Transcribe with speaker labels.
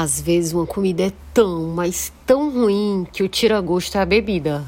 Speaker 1: Às vezes uma comida é tão, mas tão ruim que o tira-gosto é a bebida.